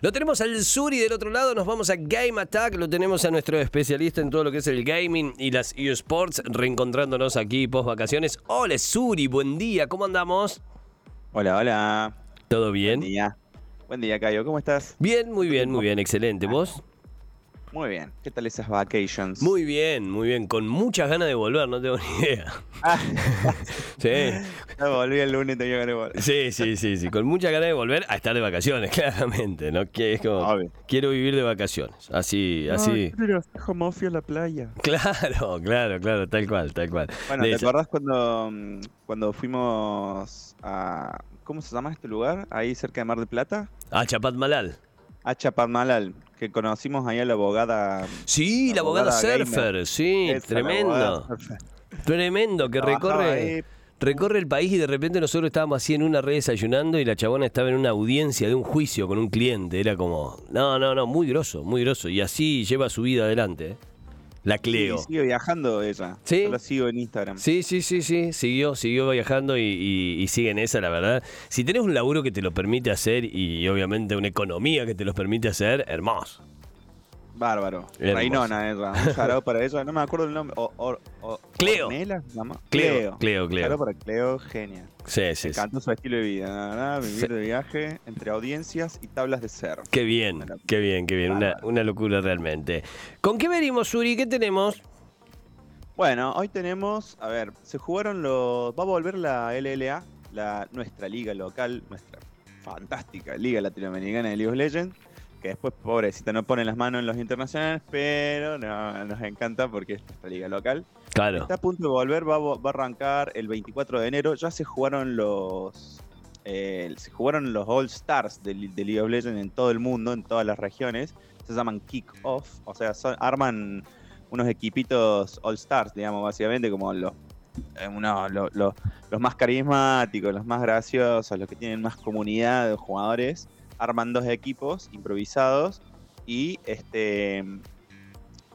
Lo tenemos al sur y del otro lado nos vamos a Game Attack. Lo tenemos a nuestro especialista en todo lo que es el gaming y las eSports, reencontrándonos aquí post vacaciones. Hola Suri, buen día, ¿cómo andamos? Hola, hola. ¿Todo bien? Buen día. Buen día, Cayo. ¿Cómo estás? Bien, muy bien, muy bien, excelente. ¿Vos? Muy bien. ¿Qué tal esas vacations? Muy bien, muy bien. Con muchas ganas de volver, no tengo ni idea. Ah. sí. No, volví el lunes, tenía ganas de volver. Sí, sí, sí, sí. Con muchas ganas de volver a estar de vacaciones, claramente. ¿no? Que es como, quiero vivir de vacaciones. Así, así. Pero como fui a la playa. Claro, claro, claro, tal cual, tal cual. Bueno, ¿te acordás cuando, mm, cuando fuimos a. ¿Cómo se llama este lugar? Ahí cerca de Mar del Plata. A Chapadmalal. A Chapadmalal que conocimos ahí a la abogada. Sí, la, abogada, surfer, sí, tremendo. Tremendo, que recorre. Recorre el país y de repente nosotros estábamos así en una red desayunando y la chabona estaba en una audiencia de un juicio con un cliente. Era como, no, no, no, muy grosso, muy grosso. Y así lleva su vida adelante. ¿eh? La Cleo. Sí, sigue viajando ella. Sí. Yo la sigo en Instagram. Sí, sí, sí, sí. Siguió, siguió viajando y, sigue en esa, la verdad. Si tenés un laburo que te lo permite hacer y obviamente una economía que te lo permite hacer, hermoso. Bárbaro. Reinona ella. Un sarao para ella. No me acuerdo el nombre. Cleo. Cleo. Cleo, Cleo. para Cleo, genial. Sí, sí. Me su estilo de vida. Nada, vivir de viaje entre audiencias y tablas de ser. Qué bien, qué bien, qué bien. Una, una locura realmente. ¿Con qué venimos, Suri? ¿Qué tenemos? Bueno, hoy tenemos, a ver, se jugaron los. Va a volver la LLA, la, nuestra liga local, nuestra fantástica liga latinoamericana de League of Legends que después, pobrecita, no pone las manos en los internacionales, pero no, nos encanta porque es nuestra liga local. Claro. Está a punto de volver, va, a arrancar el 24 de enero. Ya se jugaron los. Eh, se jugaron los All Stars de, League of Legends en todo el mundo, en todas las regiones. Se llaman Kick Off, o sea, arman unos equipitos All Stars, digamos, básicamente, como los eh, los más carismáticos, los más graciosos, los que tienen más comunidad de jugadores arman dos equipos improvisados y este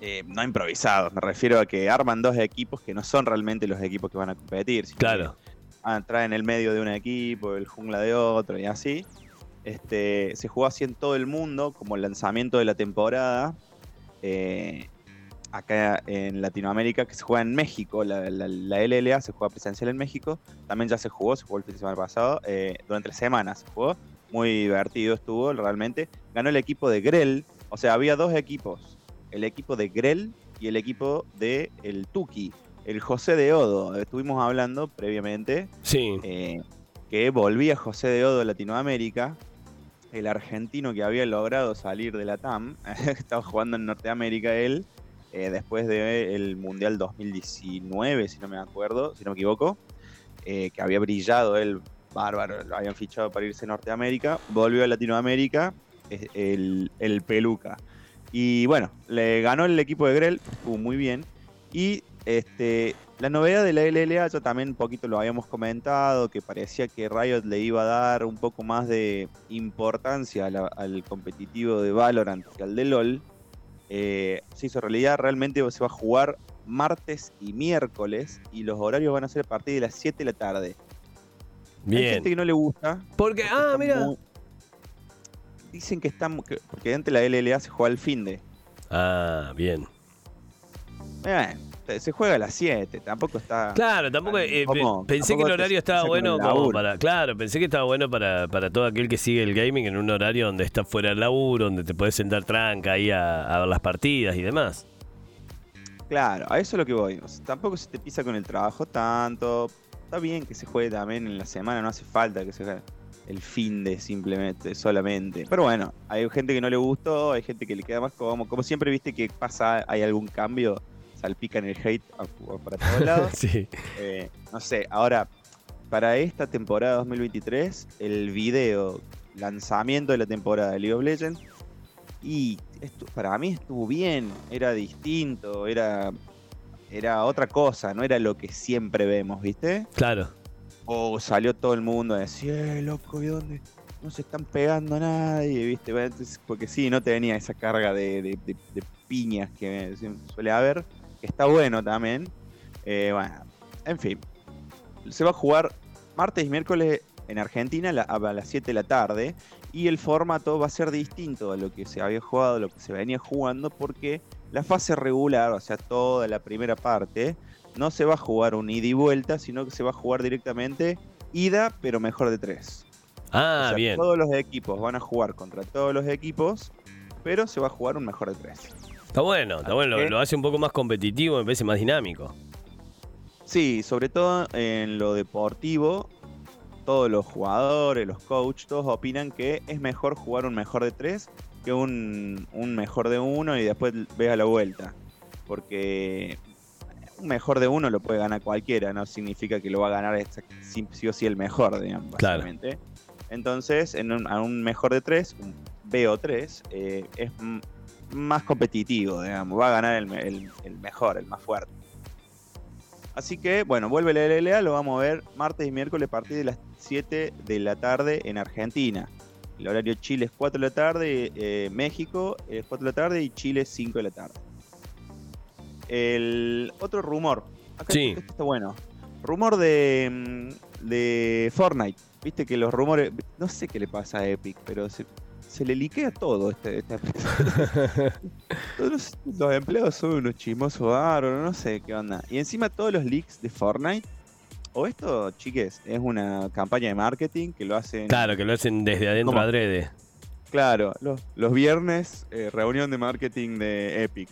eh, no improvisados, me refiero a que arman dos equipos que no son realmente los equipos que van a competir. claro. traen el medio de un equipo, el jungla de otro y así. Este, se jugó así en todo el mundo como el lanzamiento de la temporada. Eh, acá en Latinoamérica, que se juega en México, la, LLA se juega presencial en México. También ya se jugó, se jugó el fin de semana pasado. Eh, durante la semana se jugó muy divertido estuvo realmente. Ganó el equipo de Grell, o sea, había dos equipos, el equipo de Grell y el equipo de el Tuki, el José de Odo. Estuvimos hablando previamente. Sí. Eh, que volvía José de Odo a Latinoamérica, el argentino que había logrado salir de la TAM, estaba jugando en Norteamérica él, eh, después del Mundial 2019, si no me acuerdo, si no me equivoco, eh, que había brillado él bárbaro, lo habían fichado para irse a Norteamérica, volvió a Latinoamérica, el, el Peluca. Y bueno, le ganó el equipo de Grell, muy bien. Y este, la novedad de la LLA, ya también un poquito lo habíamos comentado, que parecía que Riot le iba a dar un poco más de importancia al competitivo de Valorant que al de LOL. Eh, se hizo realidad, realmente se va a jugar martes y miércoles y los horarios van a ser a partir de las 7 de la tarde. Bien. Hay gente que no le gusta. Porque, ah, mira. Dicen que está. porque antes la LLA se juega al fin de. Ah, bien. se juega a las 7, tampoco está. Claro, tampoco. Eh, pensé que el horario estaba bueno para. Claro, pensé que estaba bueno para, para todo aquel que sigue el gaming en un horario donde está fuera del laburo, donde te puedes sentar tranca ahí a, ver las partidas y demás. Claro, a eso es lo que voy. tampoco se te pisa con el trabajo tanto está bien que se juegue también en la semana, no hace falta que se juegue el fin de simplemente, solamente. Pero bueno, hay gente que no le gustó, hay gente que le queda más como, como siempre viste que pasa, hay algún cambio, salpican el hate para todos lados. sí. Eh, no sé, ahora, para esta temporada 2023, el video lanzamiento de la temporada de League of Legends, y esto, para mí estuvo bien, era distinto, era era otra cosa, no era lo que siempre vemos, ¿viste? Claro. O salió todo el mundo a decir, eh, loco, ¿y dónde? No se están pegando a nadie, ¿viste? Porque sí, no tenía esa carga de, piñas que suele haber, está bueno también. Eh, bueno, en fin. Se va a jugar martes y miércoles en Argentina a, las 7 de la tarde. y el formato va a ser distinto a lo que se había jugado, lo que se venía jugando, porque la fase regular, o sea, toda la primera parte, no se va a jugar un ida y vuelta, sino que se va a jugar directamente ida, pero mejor de tres. Ah, bien. Todos los equipos van a jugar contra todos los equipos, pero se va a jugar un mejor de tres. Está bueno, está bueno, lo, hace un poco más competitivo, me parece más dinámico. Sí, sobre todo en lo deportivo, todos los jugadores, los coaches, todos opinan que es mejor jugar un mejor de tres que un, un mejor de uno y después a la vuelta. Porque un mejor de uno lo puede ganar cualquiera, no significa que lo va a ganar sí, o sí el mejor, digamos, básicamente. Entonces, en un, un, mejor de tres, un BO3, eh, es más competitivo, digamos, va a ganar el, el, mejor, el más fuerte. Así que, bueno, vuelve la LLA, lo vamos a ver martes y miércoles a partir de las 7 de la tarde en Argentina. El horario Chile es 4 de la tarde, eh, México es 4 de la tarde y Chile es 5 de la tarde. El otro rumor. Acá sí. está bueno. Rumor de, mm, de Fortnite. Viste que los rumores. No sé qué le pasa a Epic, pero se, le liquea todo este, este todos los, empleados son unos chismosos bárbaros, no sé qué onda. Y encima todos los leaks de Fortnite. O esto, chiques, es una campaña de marketing que lo hacen. Claro, que lo hacen desde adentro adrede. Claro, los, los viernes, eh, reunión de marketing de Epic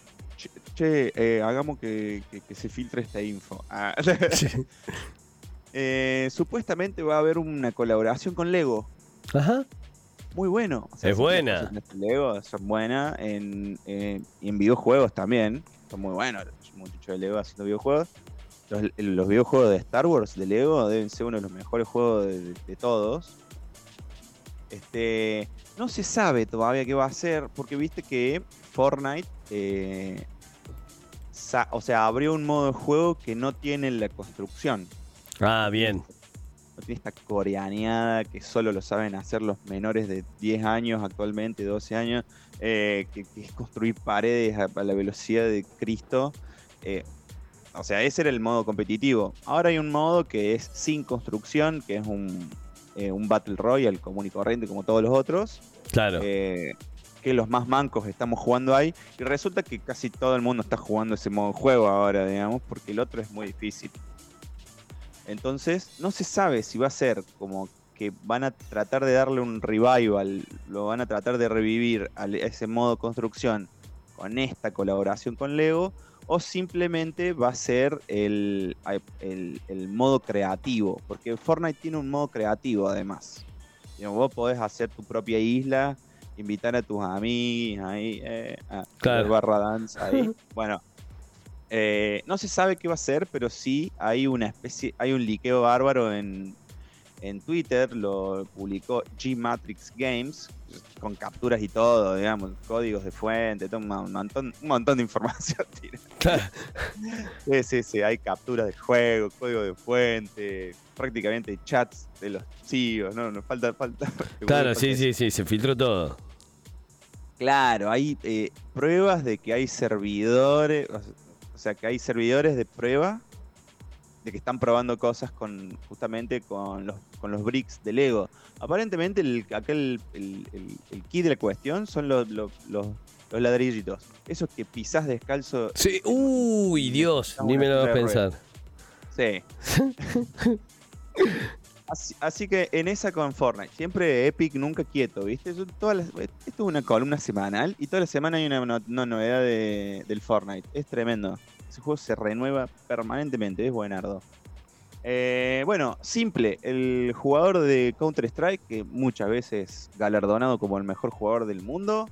che, eh, hagamos que, se filtre esta info. Ah, eh, supuestamente va a haber una colaboración con Lego. Ajá. Muy bueno. es buena. Lego son buenas en, en, videojuegos también. Son muy buenos. Muchos de Lego haciendo videojuegos. Los, videojuegos de Star Wars de Lego deben ser uno de los mejores juegos de, todos. Este, no se sabe todavía qué va a ser, porque viste que Fortnite eh, o sea, abrió un modo de juego que no tiene la construcción. Ah, bien. No tiene esta coreaneada que solo lo saben hacer los menores de 10 años actualmente, 12 años, eh, que, es construir paredes a, la velocidad de Cristo. Eh, o sea, ese era el modo competitivo. Ahora hay un modo que es sin construcción, que es un, eh, un Battle Royale común y corriente como todos los otros. Claro que los más mancos estamos jugando ahí. Y resulta que casi todo el mundo está jugando ese modo de juego ahora, digamos, porque el otro es muy difícil. Entonces, no se sabe si va a ser como que van a tratar de darle un revival, lo van a tratar de revivir a ese modo construcción con esta colaboración con Lego, o simplemente va a ser el, el, el modo creativo, porque Fortnite tiene un modo creativo además. Vos podés hacer tu propia isla invitar a tus amigos ahí eh, a claro. barra dance ahí. bueno, eh, no se sabe qué va a ser, pero sí hay una especie, hay un liqueo bárbaro en, en Twitter, lo publicó G-Matrix Games, con capturas y todo, digamos, códigos de fuente, todo un, montón, un montón de información. sí, sí, sí, hay capturas de juego, código de fuente, prácticamente chats de los CEOs, no, nos falta, falta. Claro, sí, sí, sí, se filtró todo. Claro, hay eh, pruebas de que hay servidores, o sea, que hay servidores de prueba de que están probando cosas con justamente con los, con los bricks de Lego. Aparentemente el, aquel, el, key de la cuestión son los, los, los, ladrillitos. Esos que pisás descalzo. Sí, uy, Dios, ni me lo vas a pensar. Sí. Así, que en esa con Fortnite, siempre Epic, nunca quieto, ¿viste? esto es una columna semanal y toda la semana hay una, novedad de, del Fortnite. Es tremendo. Ese juego se renueva permanentemente, es buenardo. Eh, bueno, simple, el jugador de Counter-Strike, que muchas veces galardonado como el mejor jugador del mundo,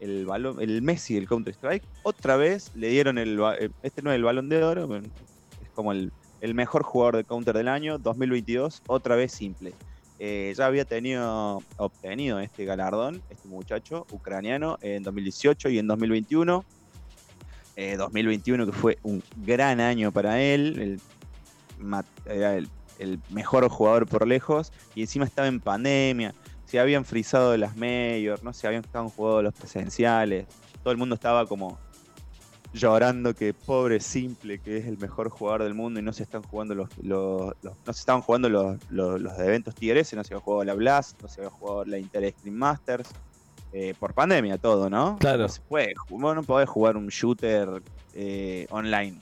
el, balón, el Messi del Counter-Strike, otra vez le dieron el... Eh, este no es el balón de oro, es como el mejor jugador de counter del año, 2022, otra vez simple. Eh, ya había tenido, obtenido este galardón, este muchacho ucraniano, en 2018 y en 2021. 2021 eh, que fue un gran año para él, era el, mejor jugador por lejos, y encima estaba en pandemia, se habían frizado las majors, no se habían estado jugando los presenciales, todo el mundo estaba como llorando que pobre simple, que es el mejor jugador del mundo y no se están jugando los, los, no se estaban jugando los, los, eventos Tigres, no se había jugado la Blast, no se había jugado la Inter Extreme Masters, eh, por pandemia todo, ¿no? Claro. No se puede, no podés jugar un shooter eh, online.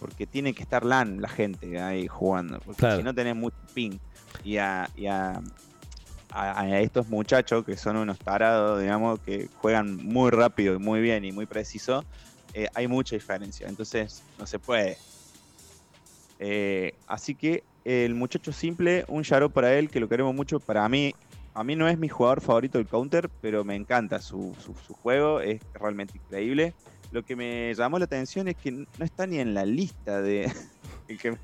Porque tiene que estar LAN la gente ahí jugando. Porque si no tenés mucho ping. Y a, y a, a, estos muchachos que son unos tarados, digamos, que juegan muy rápido y muy bien y muy preciso, eh, hay mucha diferencia. Entonces, no se puede. Así que el muchacho simple, un Yaro para él, que lo queremos mucho. Para mí, a mí no es mi jugador favorito del counter, pero me encanta su, juego, es realmente increíble. Lo que me llamó la atención es que no está ni en la lista de. que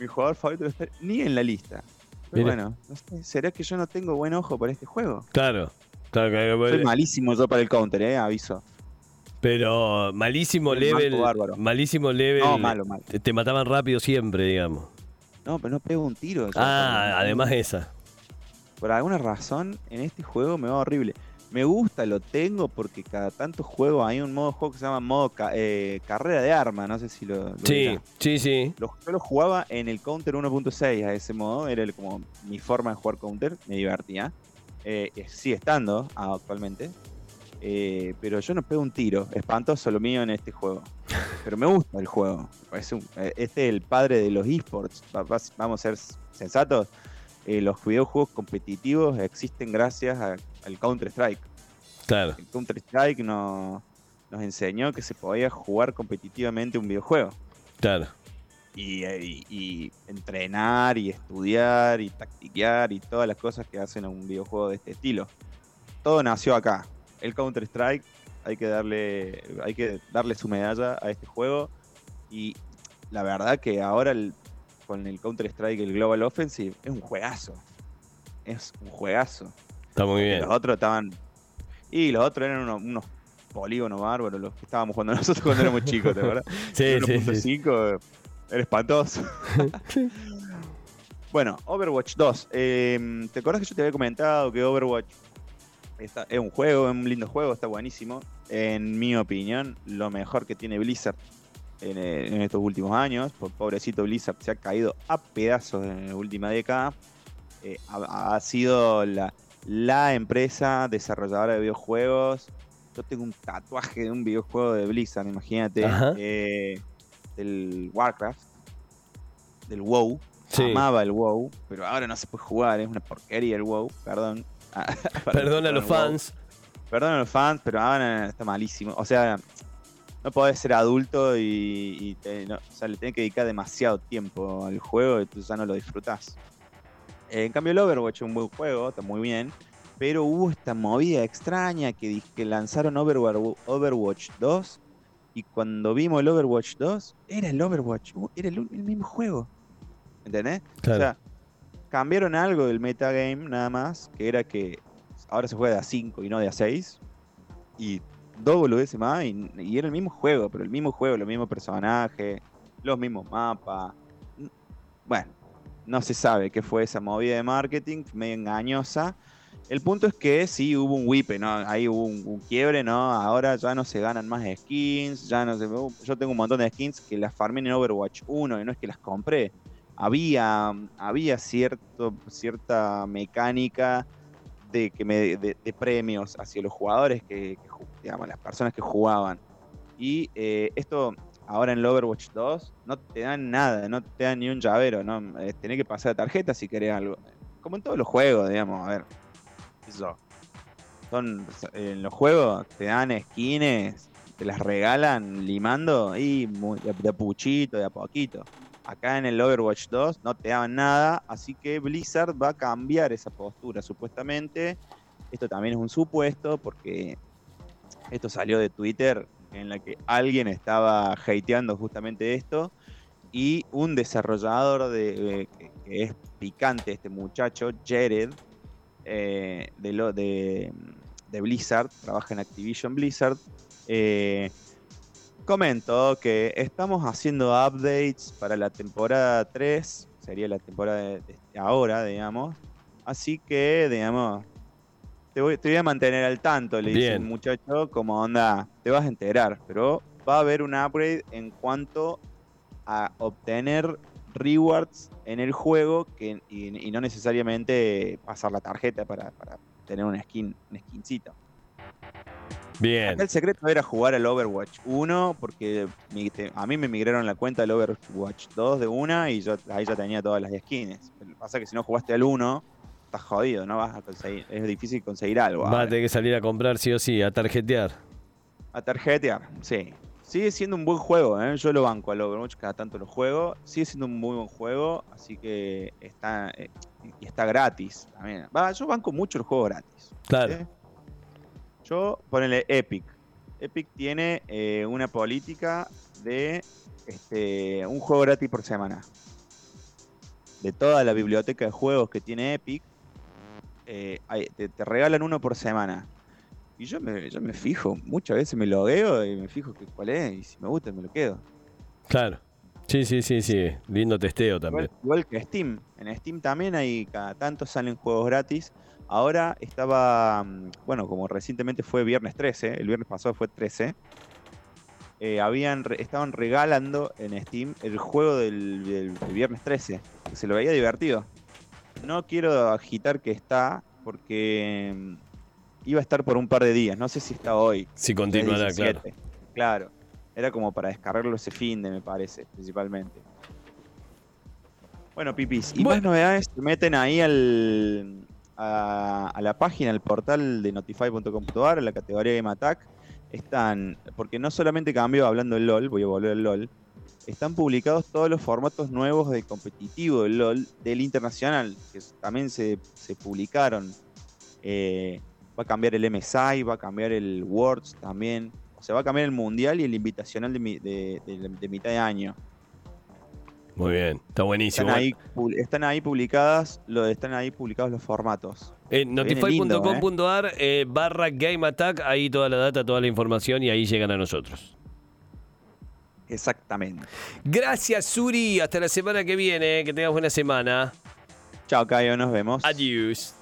mi jugador favorito no está ni en la lista. Pero bueno, ¿será que yo no tengo buen ojo para este juego? Claro, claro, Soy malísimo yo para el counter, eh, aviso. Pero malísimo level. Malísimo level. No, malo, malo. Te, mataban rápido siempre, digamos. No, pero no pego un tiro. Ah, además esa. Por alguna razón, en este juego me va horrible. Me gusta, lo tengo porque cada tanto juego hay un modo juego que se llama modo eh, carrera de arma, no sé si lo... sí, sí, sí. yo lo jugaba en el Counter 1.6 a ese modo, era como mi forma de jugar Counter, me divertía. Eh, sigue estando actualmente, eh, pero yo no pego un tiro. Espantoso lo mío en este juego. Pero me gusta el juego. Eh, este es el padre de los esports. Vamos a ser sensatos. Eh, los videojuegos competitivos existen gracias al Counter-Strike. Claro. El Counter-Strike nos enseñó que se podía jugar competitivamente un videojuego. Claro. Y, y, entrenar y estudiar y tactiquear y todas las cosas que hacen a un videojuego de este estilo. Todo nació acá el Counter Strike hay que darle hay que darle su medalla a este juego y la verdad que ahora con el Counter Strike el Global Offensive es un juegazo es un juegazo está muy bien los otros estaban y los otros eran unos, polígonos bárbaros los que estábamos jugando nosotros cuando éramos chicos ¿te acuerdas? sí, sí, sí. era espantoso bueno Overwatch 2 eh, ¿te acuerdas que yo te había comentado que Overwatch es un juego, es un lindo juego, está buenísimo. En mi opinión, lo mejor que tiene Blizzard en, eh, estos últimos años. Por pobrecito Blizzard se ha caído a pedazos en la última década. Eh, ha, sido la, empresa desarrolladora de videojuegos. Yo tengo un tatuaje de un videojuego de Blizzard, imagínate. Eh, del Warcraft, del WoW. Amaba el WoW, pero ahora no se puede jugar, es una porquería el WoW, perdón. Perdón a los fans. Perdón a los fans, pero ahora está malísimo. O sea, no podés ser adulto y, o sea, le tenés que dedicar demasiado tiempo al juego y tú ya no lo disfrutás. en cambio, el Overwatch es un buen juego, está muy bien. Pero hubo esta movida extraña que, que lanzaron Overwatch 2. Y cuando vimos el Overwatch 2, era el Overwatch, era el, mismo juego. ¿Entendés? Claro. O sea, cambiaron algo del metagame nada más, que era que ahora se juega de a 5 y no de a 6. Y dos boludeces más, y, era el mismo juego, pero el mismo juego, los mismos personajes, los mismos mapas. Bueno, no se sabe qué fue esa movida de marketing, medio engañosa. El punto es que sí hubo un whip, ¿no? Ahí hubo un, quiebre, ¿no? Ahora ya no se ganan más skins, ya no se... Yo tengo un montón de skins que las farmé en Overwatch 1 y no es que las compré había, había cierto, cierta mecánica que me, de, premios hacia los jugadores, que, digamos, las personas que jugaban. Y eh, esto ahora en el Overwatch 2 no te dan nada, no te dan ni un llavero, ¿no? Eh, tenés que pasar tarjeta si querés algo. Como en todos los juegos, digamos, a ver. Eso. Son, en los juegos te dan skins, te las regalan limando y de, de puchito, de a poquito. Acá en el Overwatch 2 no te daban nada, así que Blizzard va a cambiar esa postura supuestamente. Esto también es un supuesto porque esto salió de Twitter en la que alguien estaba hateando justamente esto y un desarrollador de, que es picante este muchacho, Jared, eh, de, lo, de, Blizzard, trabaja en Activision Blizzard, eh, comento que estamos haciendo updates para la temporada 3, sería la temporada de, ahora, digamos. Así que, digamos, te voy, a mantener al tanto, le dice el muchacho, como onda, te vas a enterar, pero va a haber un upgrade en cuanto a obtener rewards en el juego que, y, no necesariamente pasar la tarjeta para, tener un skin, un skincito. Bien. el secreto era jugar al Overwatch 1 porque a mí me migraron la cuenta del Overwatch 2 de una y yo ahí ya tenía todas las skins. Lo que pasa es que si no jugaste al 1, estás jodido, no vas a conseguir, es difícil conseguir algo. Va a tener que salir a comprar sí o sí, a tarjetear. A tarjetear, sí. Sigue siendo un buen juego, ¿eh? yo lo banco al Overwatch, cada tanto lo juego. Sigue siendo un muy buen juego, así que está, eh, y está gratis también. Va, yo banco mucho el juego gratis. Claro. Yo, ponele Epic. Epic tiene eh, una política de este, un juego gratis por semana. De toda la biblioteca de juegos que tiene Epic, te, te regalan uno por semana. Y yo me, yo me fijo, muchas veces me logueo y me fijo que cuál es, y si me gusta me lo quedo. Claro. Sí, sí, sí, sí. Lindo testeo también. Igual, que Steam. En Steam también hay cada tanto salen juegos gratis. Ahora estaba, mm, bueno, como recientemente fue viernes 13, el viernes pasado fue 13, eh, habían, estaban regalando en Steam el juego del, del, viernes 13, que se lo veía divertido. No quiero agitar que está, porque mm, iba a estar por un par de días. No sé si está hoy. Si continuará, claro. Claro. Era como para descargarlo ese fin de, me parece, principalmente. Bueno, pipis. Y más novedades se meten ahí al, a, la página, al portal de notify.com.ar, en la categoría Game Attack. Están, porque no solamente cambió hablando del LOL, voy a volver al LOL, están publicados todos los formatos nuevos de competitivo del LOL, del internacional, que también se, se publicaron. Eh, va a cambiar el MSI, va a cambiar el Worlds también. O sea, va a cambiar el Mundial y el Invitacional de, de, mitad de año. Muy bien, está buenísimo. Están ahí, están ahí publicadas, lo, están ahí publicados los formatos. En notify.com.ar ¿eh? barra Game Attack, ahí toda la data, toda la información y ahí llegan a nosotros. Exactamente. Gracias, Suri. Hasta la semana que viene. Que tengas buena semana. Chao, Cayo. Nos vemos. Adiós.